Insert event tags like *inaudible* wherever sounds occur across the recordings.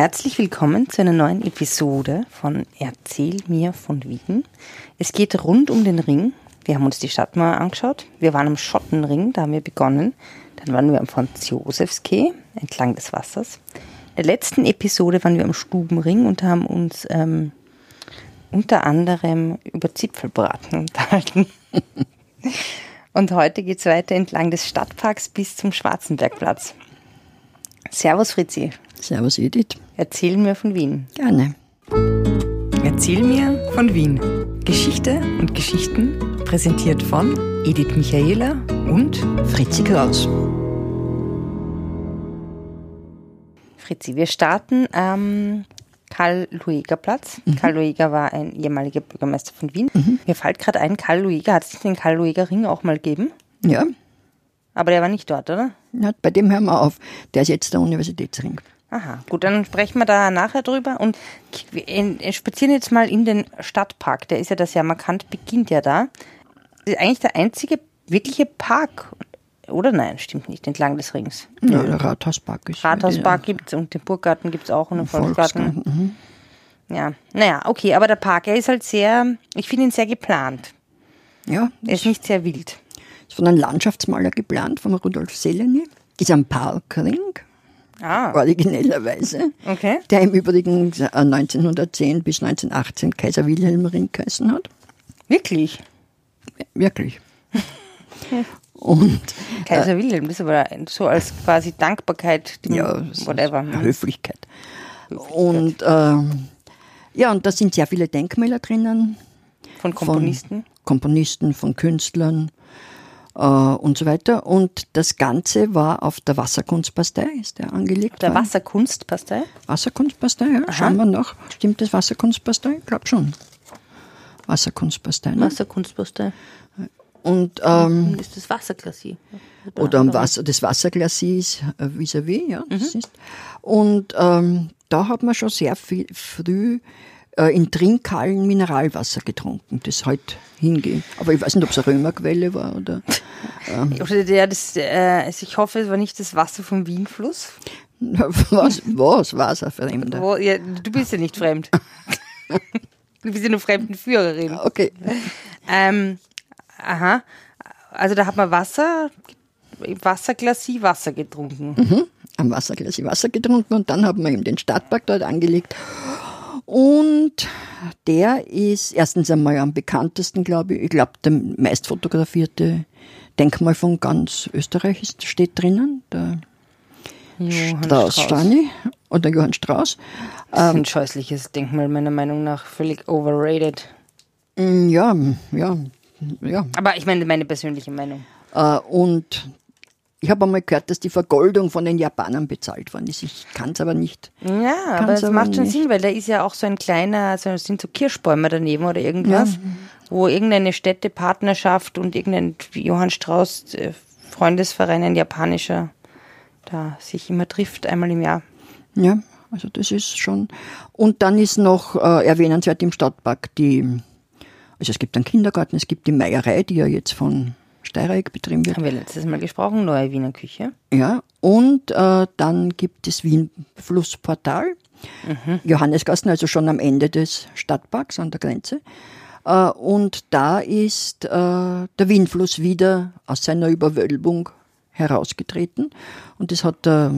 Herzlich willkommen zu einer neuen Episode von Erzähl mir von Wien. Es geht rund um den Ring. Wir haben uns die Stadt mal angeschaut. Wir waren am Schottenring, da haben wir begonnen. Dann waren wir am Franz-Josefs-Quai entlang des Wassers. In der letzten Episode waren wir am Stubenring und haben uns ähm, unter anderem über Zipfelbraten *laughs* unterhalten. und heute geht es weiter entlang des Stadtparks bis zum Schwarzenbergplatz. Servus Fritzi. Servus Edith. Erzähl mir von Wien. Gerne. Erzähl mir von Wien. Geschichte und Geschichten präsentiert von Edith Michaela und Fritzi Kraus. Fritzi, wir starten am Karl-Lueger-Platz. Mhm. Karl Lueger war ein ehemaliger Bürgermeister von Wien. Mhm. Mir fällt gerade ein, Karl Lueger, hat es den Karl Lueger Ring auch mal gegeben? Ja. Aber der war nicht dort, oder? Ja, bei dem hören wir auf. Der ist jetzt der Universitätsring. Aha, gut, dann sprechen wir da nachher drüber und spazieren jetzt mal in den Stadtpark. Der ist ja das ja markant, beginnt ja da. Das ist eigentlich der einzige wirkliche Park, oder nein, stimmt nicht, entlang des Rings. Ja, der Rathauspark ist. Rathauspark gibt es und den Burggarten gibt es auch und den Volksgarten. Volksgarten mhm. Ja, naja, okay, aber der Park, er ist halt sehr, ich finde ihn sehr geplant. Ja. Er ist nicht sehr wild. Ist von einem Landschaftsmaler geplant, von Rudolf Seleny. Ist ein Parkring Ah. Originellerweise. Okay. Der im Übrigen 1910 äh, bis 1918 Kaiser Wilhelm Ring geheißen hat. Wirklich? Wirklich. *laughs* Und, Kaiser äh, Wilhelm, das ist aber so als quasi Dankbarkeit, die ja, whatever. Höflichkeit. Höflichkeit. Und äh, ja, und da sind sehr viele Denkmäler drinnen. Von Komponisten? Von Komponisten, von Künstlern äh, und so weiter. Und das Ganze war auf der Wasserkunstpastei, ist der angelegt. Der Wasserkunstpastei? Wasserkunstpastei, ja. Aha. Schauen wir noch. Stimmt das Wasserkunstpastei? Ich glaube schon. Wasserkunstpastei. Ne? Wasserkunstpastei. Und, ähm, ist das Wasserglacis? Oder am Wasser, das Wasserglacis äh, vis-à-vis, -vis, ja. Das mhm. ist. Und ähm, da hat man schon sehr viel früh in Trinkhallen Mineralwasser getrunken, das halt hingehen. Aber ich weiß nicht, ob es eine Römerquelle war oder. Ähm. *laughs* Oder der, das, äh, also ich hoffe, es war nicht das Wasser vom Wienfluss. Was, was ein Fremder? Wo, ja, du bist ja nicht fremd. *laughs* du bist ja nur Fremdenführerin. Okay. Ähm, aha. Also da hat man Wasser, Wasserglasie Wasser getrunken. Mhm. Am Wasserglasie Wasser getrunken und dann haben wir eben den Stadtpark dort angelegt und der ist erstens einmal am bekanntesten, glaube ich. Ich glaube, der meist fotografierte Denkmal von ganz Österreich ist, steht drinnen. Der Johann Strauß, Strauß. oder Johann Strauß. Das ist ein ähm, scheußliches Denkmal, meiner Meinung nach. Völlig overrated. Mm, ja, ja, ja. Aber ich meine, meine persönliche Meinung. Äh, und ich habe einmal gehört, dass die Vergoldung von den Japanern bezahlt worden ist. Ich kann es aber nicht. Ja, aber es macht schon nicht. Sinn, weil da ist ja auch so ein kleiner, also es sind so Kirschbäume daneben oder irgendwas, ja. wo irgendeine Städtepartnerschaft und irgendein Johann Strauß äh, Freundesverein, ein japanischer, da sich immer trifft, einmal im Jahr. Ja, also das ist schon. Und dann ist noch äh, erwähnenswert im Stadtpark die, also es gibt einen Kindergarten, es gibt die Meierei, die ja jetzt von Steireck betrieben wird. Haben wir letztes Mal gesprochen, neue Wiener Küche. Ja, und äh, dann gibt es Wien Flussportal, mhm. Johannesgassen, also schon am Ende des Stadtparks an der Grenze. Äh, und da ist äh, der Wienfluss wieder aus seiner Überwölbung herausgetreten. Und das hat der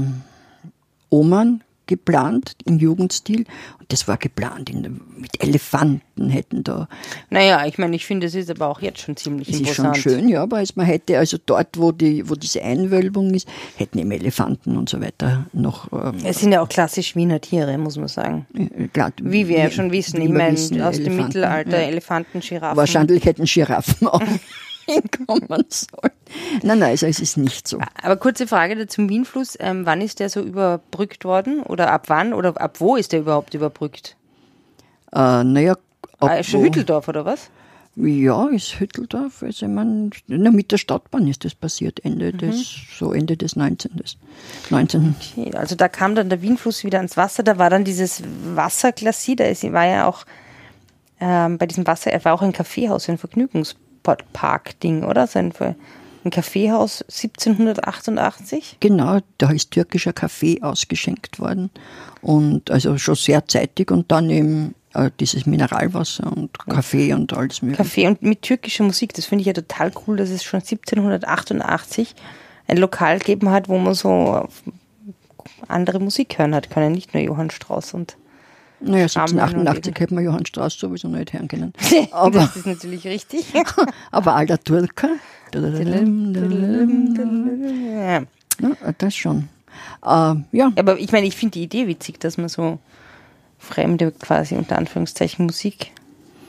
Oman geplant im Jugendstil. Und das war geplant in, mit Elefanten hätten da. Naja, ich meine, ich finde, es ist aber auch jetzt schon ziemlich es imposant. ist schon schön, ja, aber man hätte also dort, wo, die, wo diese Einwölbung ist, hätten eben Elefanten und so weiter noch. Ähm, es sind ja auch klassisch Wiener Tiere, muss man sagen. Klar, wie wir ja schon wissen. Ich meine, aus Elefanten, dem Mittelalter ja. Elefanten, Giraffen. Wahrscheinlich hätten Giraffen auch. *laughs* hinkommen soll. Nein, nein, also es ist nicht so. Aber kurze Frage zum Wienfluss. Ähm, wann ist der so überbrückt worden? Oder ab wann? Oder ab wo ist der überhaupt überbrückt? Äh, naja, ab ah, schon Hütteldorf oder was? Ja, ist Hütteldorf. Also ich meine, mit der Stadtbahn ist das passiert, Ende mhm. des, so Ende des 19. 19. Okay, also da kam dann der Wienfluss wieder ans Wasser, da war dann dieses Wasserglacier, da ist, war ja auch ähm, bei diesem Wasser, er war auch ein Kaffeehaus, ein Vergnügungspark. Park-Ding, oder? So ein Ein Kaffeehaus 1788. Genau, da ist türkischer Kaffee ausgeschenkt worden. Und also schon sehr zeitig und dann eben äh, dieses Mineralwasser und Kaffee und alles mögliche. Kaffee und mit türkischer Musik, das finde ich ja total cool, dass es schon 1788 ein Lokal gegeben hat, wo man so andere Musik hören hat können, nicht nur Johann Strauss und Naja, Rahmen 1788 und hätte man Johann Strauss sowieso nicht hören können. *laughs* Aber das ist natürlich richtig. *laughs* aber alter Turker, ja. das schon. Äh, ja, Aber ich meine, ich finde die Idee witzig, dass man so fremde quasi unter Anführungszeichen Musik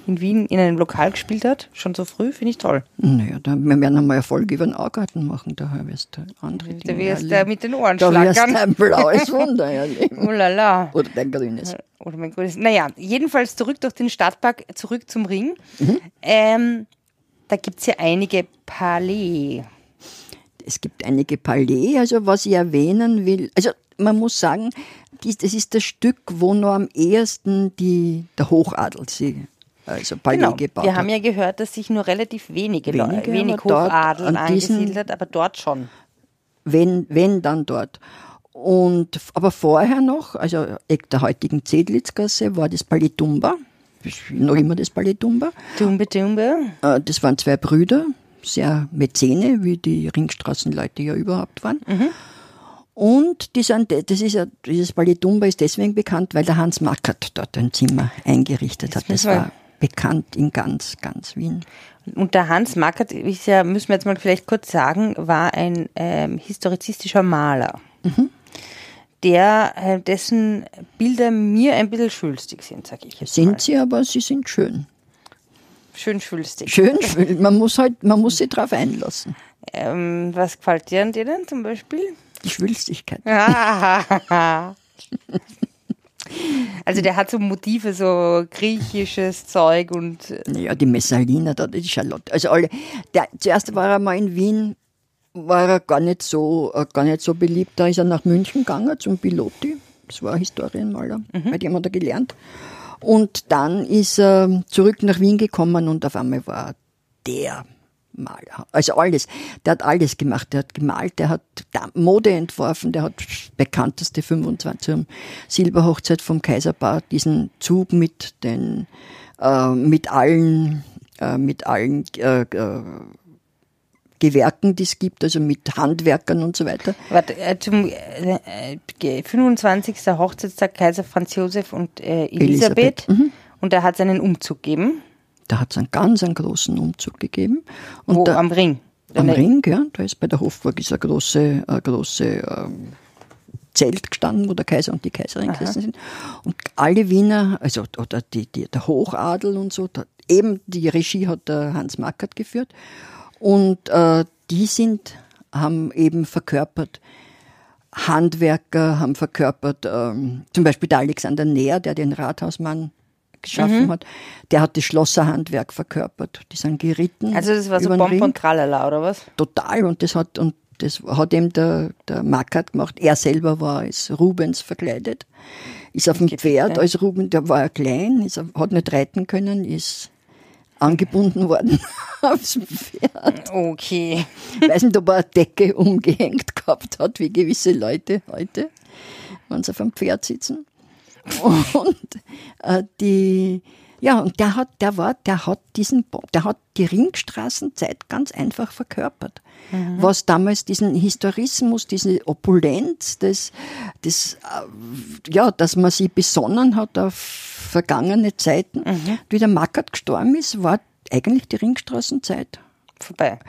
in Wien in einem Lokal gespielt hat, schon so früh, finde ich toll. naja, da, wir werden einmal eine Folge über den Augarten machen, daher wirst du andere Da wirst du mit den Ohren Da wirst du schlackern. ein blaues *laughs* Wunder erleben. Oh la la. Oder dein grünes. Oder mein grünes. Naja, jedenfalls zurück durch den Stadtpark, zurück zum Ring. Mhm. Ähm, da gibt es ja einige Palais. Es gibt einige Palais, also was ich erwähnen will, also man muss sagen, das ist das Stück, wo noch am ehesten die, der Hochadel sie, also Palais Genau. gebaut Wir hat. haben ja gehört, dass sich nur relativ wenige, Wenige, Leute, wenig diesen- angesiedelt hat, aber dort schon. wenn, wenn dann dort. Und, aber vorher noch, also Eck der heutigen Zedlitzgasse, war das Palais Tumba, Das ist noch immer das Palais Tumba. Dumbe, dumbe. Äh, Das waren zwei Brüder, sehr Mäzene, wie die Ringstraßenleute ja überhaupt waren. Und die sind, das ist ja, dieses Palais Tumba ist deswegen bekannt, weil der Hans Mackert dort ein Zimmer eingerichtet hat. Das müssen wir- war bekannt in ganz, ganz Wien. Und der Hans Mackert, ist ja, müssen wir jetzt mal vielleicht kurz sagen, war ein ähm, historizistischer Maler, Mhm. der, äh, dessen Bilder mir ein bisschen schwülstig sind, sag ich jetzt mal. Sind sie, aber sie sind schön. Schön schwülstig. Schön, schön. man muss halt, man muss sich drauf einlassen. Ähm, was gefällt dir an denen zum Beispiel? Die Schwülstigkeit. *laughs* also der hat so Motive, so griechisches Zeug und äh, Ja, die Messalina, da, die Charlotte. Also alle. Der, zuerst war er mal in Wien, war er gar nicht so, äh, gar nicht so beliebt. Da ist er nach München gegangen zum Pilotti. Das war ein Historienmaler, bei dem hat er gelernt. Und dann ist er zurück nach Wien gekommen und auf einmal war er der Maler. Also alles. Der hat alles gemacht. Der hat gemalt, der hat Mode entworfen, der hat bekannteste 25 um Silberhochzeit vom Kaiserpaar, diesen Zug mit den, äh, mit allen, äh, mit allen äh, äh, Gewerken, die es gibt, also mit Handwerkern und so weiter. warte, äh, zum äh, äh, 25. Hochzeitstag Kaiser Franz Josef und Elisabeth. Elisabeth, mhm. Und da hat es einen Umzug gegeben, Da hat es einen ganz einen großen Umzug gegeben. Und wo, da, am Ring. Am Eine- Ring, ja, da ist bei der Hofburg ist ein große, ein große ähm, Zelt gestanden, wo der Kaiser und die Kaiserin gesessen sind. Und alle Wiener, also oder die, die, der Hochadel und so, da, eben die Regie hat der Hans Mackert geführt. Und äh, die sind, haben eben verkörpert Handwerker, haben verkörpert ähm, zum Beispiel der Alexander Neher, der den Rathausmann geschaffen hat, der hat das Schlosserhandwerk verkörpert. Die sind geritten. Also das war so Bomb und Tralala, oder was? total und das hat und das hat eben der, der Mackert gemacht. Er selber war als Rubens verkleidet, ist auf dem Pferd als Rubens, der war ja klein, ist, hat nicht reiten können, ist angebunden worden *laughs* aufs Pferd. Okay. Weiß nicht, ob er eine Decke umgehängt gehabt hat, wie gewisse Leute heute, wenn sie auf dem Pferd sitzen. *laughs* Und äh, die, ja, und der hat, der war, der hat diesen, der hat die Ringstraßenzeit ganz einfach verkörpert. Was damals diesen Historismus, diese Opulenz, das, das, äh, ja, dass man sich besonnen hat auf vergangene Zeiten. Wie der Mackert gestorben ist, war eigentlich die Ringstraßenzeit Vorbei.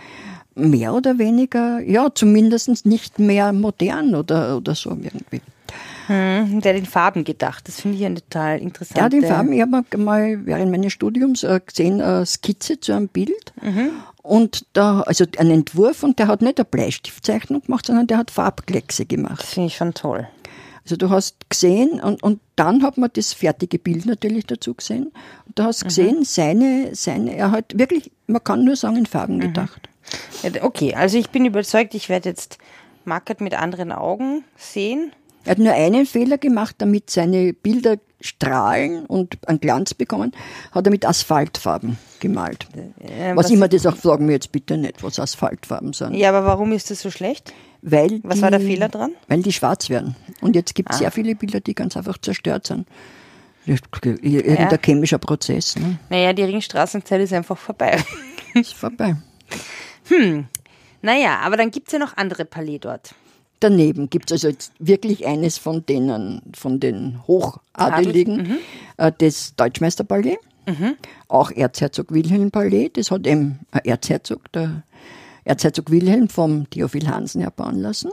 mehr oder weniger, ja, zumindest nicht mehr modern oder, oder so irgendwie. Hm, der hat in Farben gedacht. Das finde ich eine total interessante. Ja, die Farben, ich habe mal während meines Studiums äh, gesehen, eine Skizze zu einem Bild und da, also einen Entwurf und der hat nicht eine Bleistiftzeichnung gemacht, sondern der hat Farbkleckse gemacht. Das finde ich schon toll. Also du hast gesehen und, und dann hat man das fertige Bild natürlich dazu gesehen und du hast gesehen, seine, seine, er hat wirklich, man kann nur sagen, in Farben gedacht. Ja, Okay, also ich bin überzeugt, ich werde jetzt Mackert mit anderen Augen sehen. Er hat nur einen Fehler gemacht, damit seine Bilder Strahlen und einen Glanz bekommen, hat er mit Asphaltfarben gemalt. Äh, was, immer das auch, fragen wir jetzt bitte nicht, was Asphaltfarben sind. Ja, aber warum ist das so schlecht? Weil Was die, war der Fehler dran? Weil die schwarz werden. Und jetzt gibt es Ah. sehr viele Bilder, die ganz einfach zerstört sind. Irgendein chemischer Prozess, ne? Naja, die Ringstraßenzeit ist einfach vorbei. Ist vorbei. naja, aber dann gibt's ja noch andere Palais dort. Daneben gibt es also jetzt wirklich eines von denen, von den Hochadeligen, äh, das Deutschmeisterpalais, auch Erzherzog Wilhelm Palais, das hat eben ein Erzherzog, der Erzherzog Wilhelm vom Theophil Hansen erbauen lassen.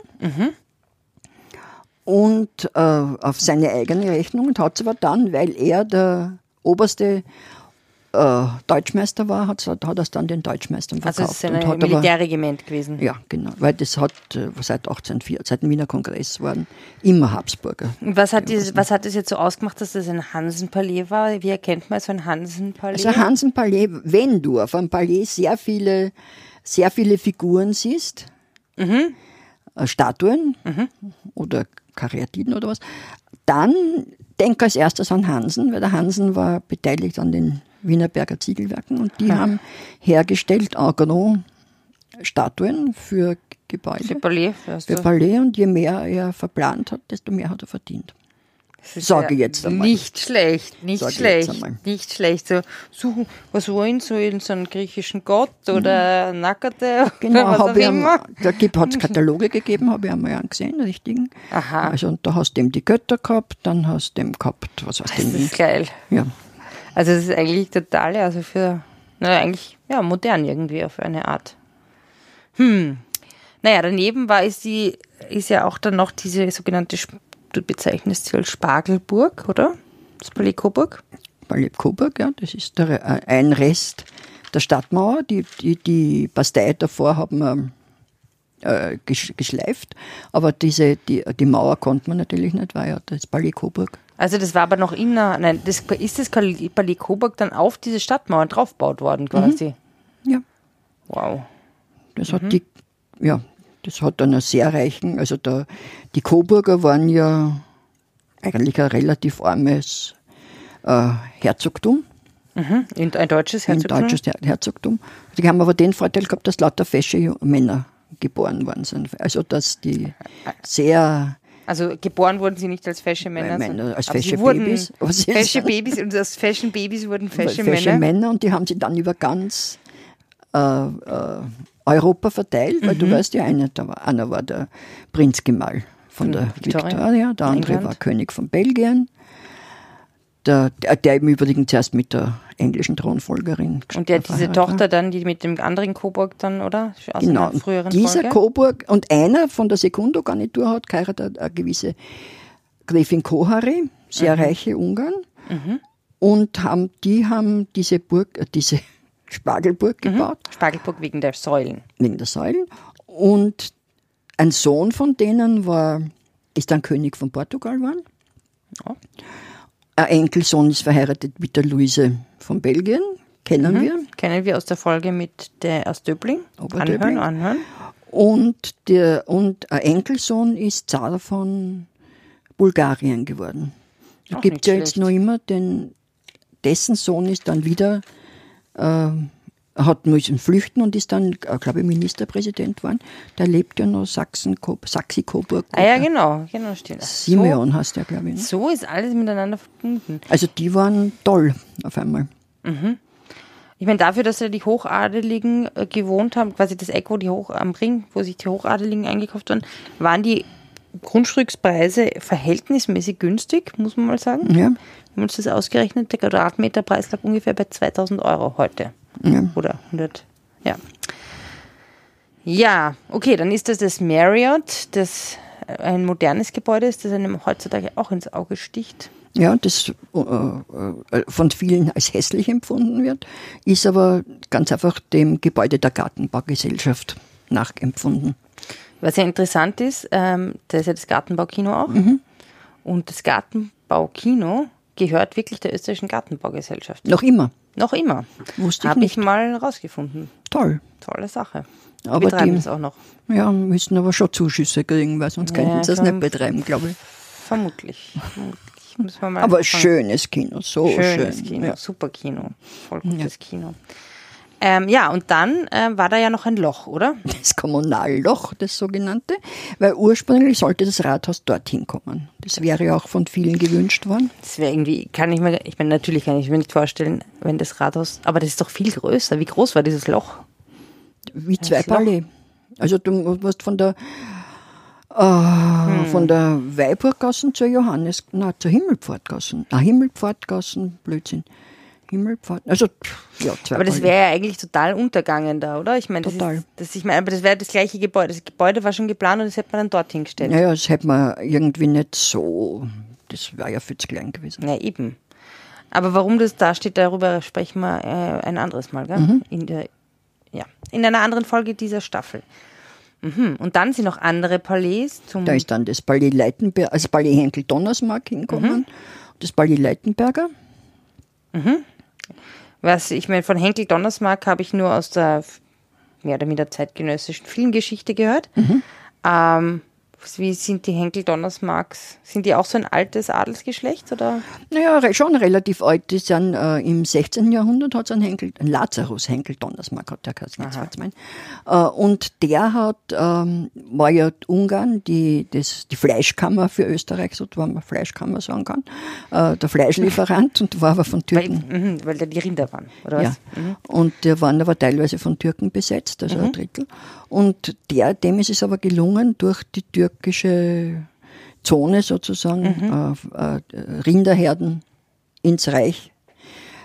Und äh, auf seine eigene Rechnung und hat es aber dann, weil er der oberste äh, Deutschmeister war, hat er es dann den Deutschmeistern Also verkauft. es ist ein aber- Militärregiment gewesen. ja, genau. Weil das hat äh, seit 1804, seit dem Wiener Kongress waren immer Habsburger. Was hat, dieses, was hat das jetzt so ausgemacht, dass das ein Hansenpalais war? Wie erkennt man so ein Hansenpalais? Also Hansen-Palais, wenn du auf einem Palais sehr viele, sehr viele Figuren siehst, Mhm. äh, Statuen oder Karyatiden oder was, dann denk als erstes an Hansen, weil der Hansen war beteiligt an den Wienerberger Ziegelwerken und die haben hergestellt en gros Statuen für Gebäude. Für Palais. weißt Für? Palais und je mehr er verplant hat, desto mehr hat er verdient. Sage jetzt einmal. Nicht schlecht, nicht Sage schlecht, nicht schlecht. So suchen, was wollen so in so einen griechischen Gott oder Nackerte Genau, oder was auch habe ich immer. da hat es *laughs* Kataloge gegeben, habe ich einmal angesehen, richtigen. Aha. Also und da hast du eben die Götter gehabt, dann hast du eben gehabt, was hast du Das ist geil. Ja, Also es ist eigentlich total, also für, na eigentlich, ja, modern irgendwie auf eine Art. Hm. Naja, daneben war ist die, ist ja auch dann noch diese sogenannte, du bezeichnest sie als Spargelburg, oder? Das Palais Coburg. Palais Coburg, ja, das ist der, äh, ein Rest der Stadtmauer. Die, die, die Bastei davor haben wir äh, gesch- geschleift, aber diese, die, die Mauer konnte man natürlich nicht, war ja das Coburg. Also das war aber noch inner, nein, das, ist das Palais Coburg dann auf diese Stadtmauern draufgebaut worden quasi? Ja, Wow. Das hat die, ja, das hat einen sehr reichen, also der, die Coburger waren ja eigentlich ein relativ armes äh, Herzogtum, Mhm. Ein deutsches ein Herzogtum? deutsches Her Herzogtum. Die haben aber den Vorteil gehabt, dass lauter fesche Männer geboren worden sind. Also dass die sehr Also geboren wurden sie nicht als fesche Männer, Männer, sondern- als fesche Babys. Was ist fesche das? Babys und aus fashion Babys wurden fesche, fesche Männer. Männer und die haben sie dann über ganz äh, äh, Europa verteilt, weil du Mhm. weißt ja, einer, einer war der Prinzgemahl von der Victoria. Der andere England. war König von Belgien, der, der, der im Übrigen zuerst mit der englischen Thronfolgerin Und der diese verheiratet war. Tochter dann, die mit dem anderen Coburg dann, oder? Aus Genau, früheren dieser Folge? Coburg und einer von der Sekundo-Garnitur hat geheiratet, eine gewisse Gräfin Kohari, sehr Mhm. reiche Ungarn. Und haben, die haben diese Burg, äh, diese *laughs* Spargelburg Mhm. gebaut, Spargelburg wegen der Säulen. wegen der Säulen. Und ein Sohn von denen war, ist dann König von Portugal geworden. Ja. Ein Enkelsohn ist verheiratet mit der Luise von Belgien, kennen Mhm. wir. Kennen wir aus der Folge mit der aus Döbling. Anhören, anhören. Und, der, und ein Enkelsohn ist Zar von Bulgarien geworden. Da gibt nicht ja jetzt schlecht. noch immer den, dessen Sohn ist dann wieder, äh, hat müssen flüchten und ist dann, äh, glaube ich, Ministerpräsident geworden. Der lebt ja noch Sachsen, Sachsi-Coburg. Ah ja, genau, genau, stimmt. Simeon heißt der, glaube ich. Ne? So, so ist alles miteinander verbunden. Also die waren toll auf einmal. Ich meine, dafür, dass ja die Hochadeligen äh, gewohnt haben, quasi das Eck, wo die Hoch am Ring, wo sich die Hochadeligen eingekauft waren, waren die Grundstückspreise verhältnismäßig günstig, muss man mal sagen. Ja, Wir haben uns das ausgerechnet, der Quadratmeterpreis lag ungefähr bei 2000 Euro heute. Ja. Oder 100, ja. Ja, okay, dann ist das das Marriott, das ein modernes Gebäude ist, das einem heutzutage auch ins Auge sticht. Ja, das äh, äh, von vielen als hässlich empfunden wird, ist aber ganz einfach dem Gebäude der Gartenbaugesellschaft nachempfunden. Was ja interessant ist, ähm, da ist ja das Gartenbaukino auch. Und das Gartenbaukino gehört wirklich der österreichischen Gartenbaugesellschaft. Noch immer. Noch immer. Wusste ich Habe nicht. ich mal rausgefunden. Toll. Tolle Sache. Aber Betreiben die- es auch noch. Ja, müssen aber schon Zuschüsse kriegen, weil sonst Ja, könnten sie es nicht betreiben, glaube ich. Vermutlich. Vermutlich. Aber anfangen. schönes Kino, so Schönes schön. Kino, Ja. super Kino, voll gutes Kino. Ähm, ja, und dann äh, war da ja noch ein Loch, oder? Das Kommunalloch, das sogenannte, weil ursprünglich sollte das Rathaus dorthin kommen. Das wäre ja auch von vielen gewünscht worden. Das wäre irgendwie, kann ich mir, ich meine, natürlich kann ich mir nicht vorstellen, wenn das Rathaus, aber das ist doch viel größer. Wie groß war dieses Loch? Wie zwei. Palais. Also du musst von der äh, Hm. von der Weiburggassen zur Johannes, na zur Himmelpfortgassen. Ah, Himmelpfortgassen, Blödsinn. Himmelpfort, also ja, zwei Aber das wäre ja eigentlich total untergangen da, oder? Ich meine, das Total. Ist, das, ich meine, aber das wäre das gleiche Gebäude. Das Gebäude war schon geplant und das hätte man dann dorthin gestellt. Naja, das hätte man irgendwie nicht so, das wäre ja viel zu klein gewesen. Ja, eben. Aber warum das da steht, darüber sprechen wir äh, ein anderes Mal, gell? Mhm. In der, ja, in einer anderen Folge dieser Staffel. Mhm. Und dann sind noch andere Palais zum. Da ist dann das Palais Leitenberger, also Palais Henkel-Donnersmarck hinkommen, Mhm. das Palais Leitenberger. Was ich meine, von Henkel Donnersmarck habe ich nur aus der mehr oder minder zeitgenössischen Filmgeschichte gehört. Mhm. Ähm, wie sind die Henkel Donnersmarks? Sind die auch so ein altes Adelsgeschlecht oder? Naja, schon relativ alt. Die sind äh, im 16. Jahrhundert hat es einen Henkel, einen Lazarus Henkel Donnersmarck hat der geheißen. Äh, und der hat, ähm, war ja Ungarn die, das, die Fleischkammer für Österreich, so wenn man Fleischkammer sagen kann, äh, der Fleischlieferant und war aber von Weil, Türken. mhm, weil da die Rinder waren, oder Ja. was? Mhm. Und der waren aber teilweise von Türken besetzt, also ein Drittel. Und der, dem ist es aber gelungen, durch die türkische Zone sozusagen äh, äh, Rinderherden ins Reich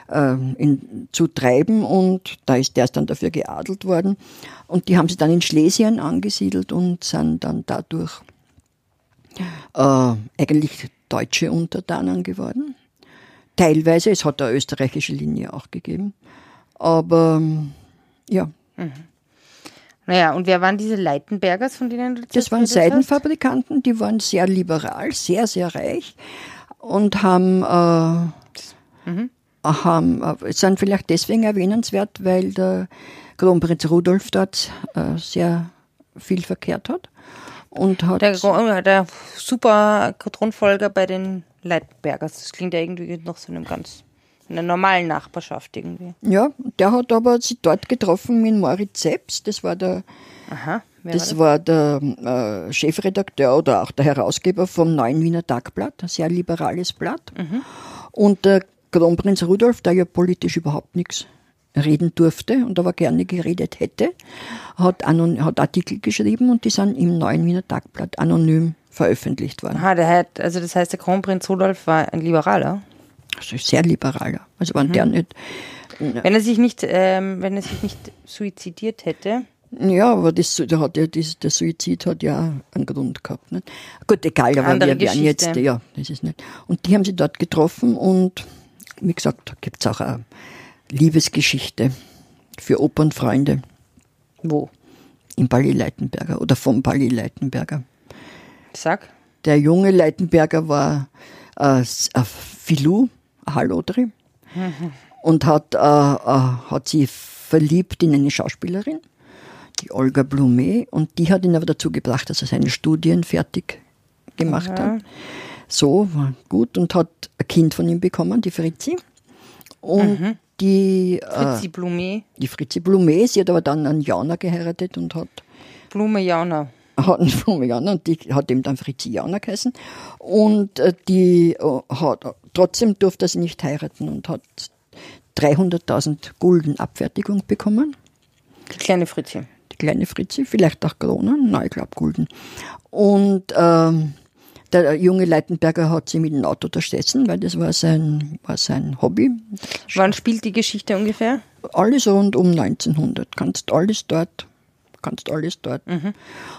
äh, in, zu treiben und da ist der ist dann dafür geadelt worden. Und die haben sie dann in Schlesien angesiedelt und sind dann dadurch äh, eigentlich deutsche Untertanen geworden. Teilweise, es hat eine österreichische Linie auch gegeben. Aber ähm, ja, Naja, und wer waren diese Leitenbergers, von denen du das waren? Seidenfabrikanten, die waren sehr liberal, sehr, sehr reich und haben, äh, haben äh, sind vielleicht deswegen erwähnenswert, weil der Kronprinz Rudolf dort äh, sehr viel verkehrt hat. Und hat Der, Gro- der super Thronfolger bei den Leitenbergers. Das klingt ja irgendwie noch so einem ganz, in einer normalen Nachbarschaft irgendwie. Ja, der hat aber sich dort getroffen mit Moritz Seps, das war der, Aha. Das war war der äh, Chefredakteur oder auch der Herausgeber vom Neuen Wiener Tagblatt, ein sehr liberales Blatt. Und der Kronprinz Rudolf, der ja politisch überhaupt nichts reden durfte und aber gerne geredet hätte, hat, anon hat Artikel geschrieben und die sind im Neuen Wiener Tagblatt anonym veröffentlicht worden. Aha, der hat, also das heißt, der Kronprinz Rudolf war ein Liberaler. Also sehr liberaler. Also wenn der nicht Wenn er sich nicht, ähm, wenn er sich nicht suizidiert hätte. Ja, aber das, da hat ja, das, der Suizid hat ja einen Grund gehabt. Nicht? Gut, egal, aber Andere wir werden jetzt, Geschichte. ja, das ist nicht. Und die haben sie dort getroffen und wie gesagt, da gibt es auch eine Liebesgeschichte für Opernfreunde Wo? im Palais Leitenberger oder vom Palais Leitenberger. Sag. Der junge Leitenberger war äh, Filou, ein Hallodri, und hat, äh, äh, hat sich verliebt in eine Schauspielerin, die Olga Blumet, und die hat ihn aber dazu gebracht, dass er seine Studien fertig gemacht hat. So, war gut, und hat ein Kind von ihm bekommen, die Fritzi. Und die, äh, Fritzi Blume. die Fritzi Blumet, sie hat aber dann einen Jauner geheiratet und hat Blume Jauner. hat *laughs* einen Florianer und die hat ihm dann Fritzianer geheißen. Und äh, die äh, hat, trotzdem durfte er sie nicht heiraten und hat 300.000 Gulden Abfertigung bekommen. Die kleine Fritzi. Die kleine Fritzi, vielleicht auch Kronen, nein, ich glaube Gulden. Und ähm, der junge Leitenberger hat sie mit dem Auto unterstessen, weil das war sein, war sein Hobby. Wann spielt die Geschichte ungefähr? Alles rund um 1900. Kannst alles dort, kannst alles dort.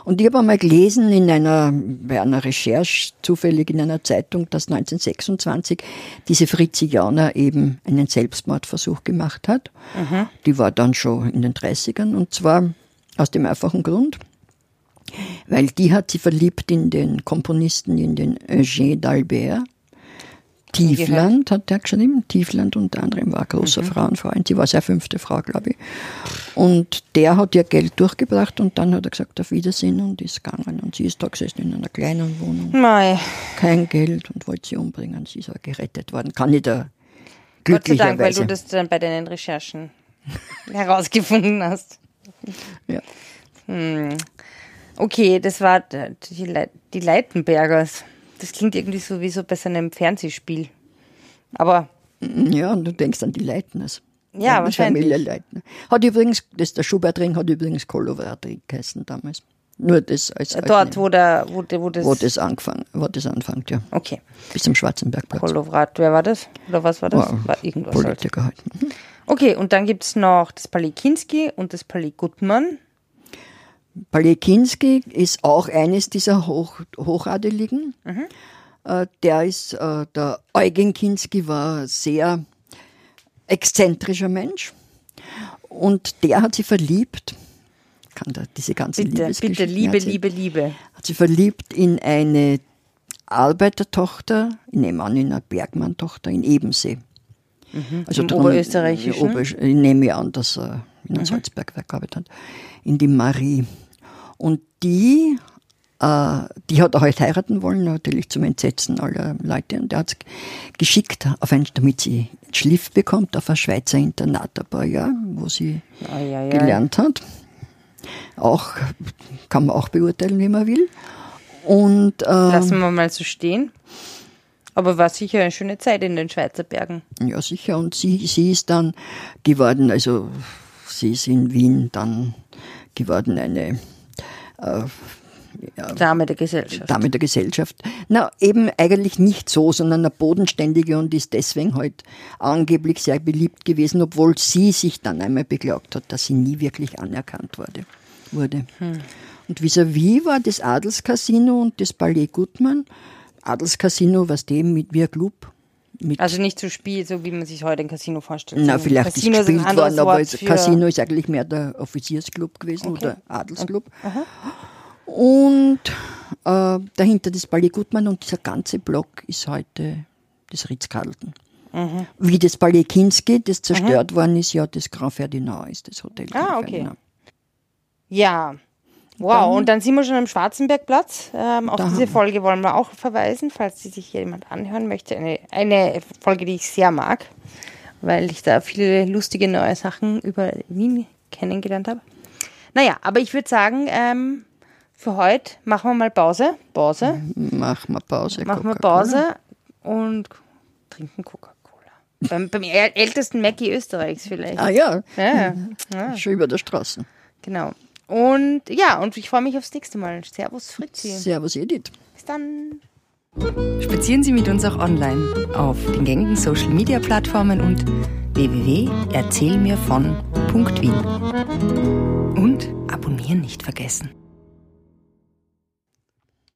Und ich habe einmal gelesen in einer, bei einer Recherche, zufällig in einer Zeitung, dass 1926 diese Fritzianer eben einen Selbstmordversuch gemacht hat. Die war dann schon in den 30ern und zwar aus dem einfachen Grund, weil die hat sie verliebt in den Komponisten, in den Eugène d'Albert. Tiefland hat der geschrieben. Tiefland unter anderem war ein großer Frauenfreund. Sie war seine fünfte Frau, glaube ich. Und der hat ihr Geld durchgebracht und dann hat er gesagt, auf Wiedersehen und ist gegangen. Und sie ist da gesessen in einer kleinen Wohnung. Mei. Kein Geld und wollte sie umbringen. Sie ist aber gerettet worden. Kann ich da Gott sei Dank, weil du das dann bei deinen Recherchen *laughs* herausgefunden hast. ja. Okay, das war die, Le die Leitenbergers. Das klingt irgendwie so wie so bei so einem Fernsehspiel. Aber ja, und du denkst an die Leitners. Ja, Die wahrscheinlich. Familie Leitner. Hat übrigens, das der Schubertring hat übrigens Kolovratring geheißen damals. Nur das als dort, Altname. wo, der, wo, der- wo das. wo das angefangen, wo das anfängt, ja. okay. Bis zum Schwarzenbergplatz. Kolovrat, wer war das? Oder was war das? War War irgendwas. Halt. Politiker halt. Mhm. Okay, und dann gibt es noch das Palais Kinski und das Palais Gutmann. Palais Kinski ist auch eines dieser Hoch, Hochadeligen. Äh, der ist, äh, der Eugen Kinski war ein sehr exzentrischer Mensch und der hat sich verliebt. Kann da diese ganze Bitte, bitte, Liebe, erzählen. Liebe, Liebe. Hat sich verliebt in eine Arbeitertochter, ich nehme an, in eine Bergmann-Tochter in Ebensee. Also Im Oberösterreichischen? Ober, ich nehme an, dass er in einem Salzbergwerk gearbeitet hat. In die Marie. Und die, äh, die hat er halt heiraten wollen, natürlich zum Entsetzen aller Leute. Und er hat geschickt, auf ein, damit sie Schliff bekommt, auf ein Schweizer Internat ein paar Jahre, wo sie Ai, ai, ai. gelernt hat. Auch, kann man auch beurteilen, wie man will. Und äh, Lassen wir mal so stehen. Aber war sicher eine schöne Zeit in den Schweizer Bergen. Ja, sicher. Und sie, sie ist dann geworden, also sie ist in Wien dann geworden eine Dame der Gesellschaft. Dame der Gesellschaft. Na, eben eigentlich nicht so, sondern eine bodenständige und ist deswegen halt angeblich sehr beliebt gewesen, obwohl sie sich dann einmal beklagt hat, dass sie nie wirklich anerkannt wurde. wurde. Und vis-à-vis war das Adelscasino und das Palais Gutmann. Adelscasino, was dem mit ein Club. Mit Also nicht zu Spiel, so wie man sich heute ein Casino vorstellt. Na, vielleicht Casino ist gespielt anderes worden, aber Wort Casino ist eigentlich mehr der Offiziersclub gewesen oder Adelsclub. Und äh, dahinter das Palais Gutmann und dieser ganze Block ist heute das Ritz-Carlton. Mhm. Wie das Palais Kinski, das zerstört worden ist, ja, das Grand Ferdinand ist das Hotel. Grand Ah, okay. Ferdinand. Ja. Wow, und dann sind wir schon am Schwarzenbergplatz. Ähm, auf diese Folge wollen wir auch verweisen, falls sie sich jemand anhören möchte. Eine, eine Folge, die ich sehr mag, weil ich da viele lustige neue Sachen über Wien kennengelernt habe. Naja, aber ich würde sagen, ähm, für heute machen wir mal Pause. Pause. Machen wir Pause. Machen wir. Pause und trinken Coca-Cola. beim, beim äl- ältesten Mackie Österreichs vielleicht. Ah ja, Ja, ja, *laughs* schon über der Straße. genau. Und ja, und ich freue mich aufs nächste Mal. Servus Fritzi. Servus Edith. Bis dann. Spazieren Sie mit uns auch online auf den gängigen Social Media Plattformen und www.erzählmirvon.wien. Und abonnieren nicht vergessen.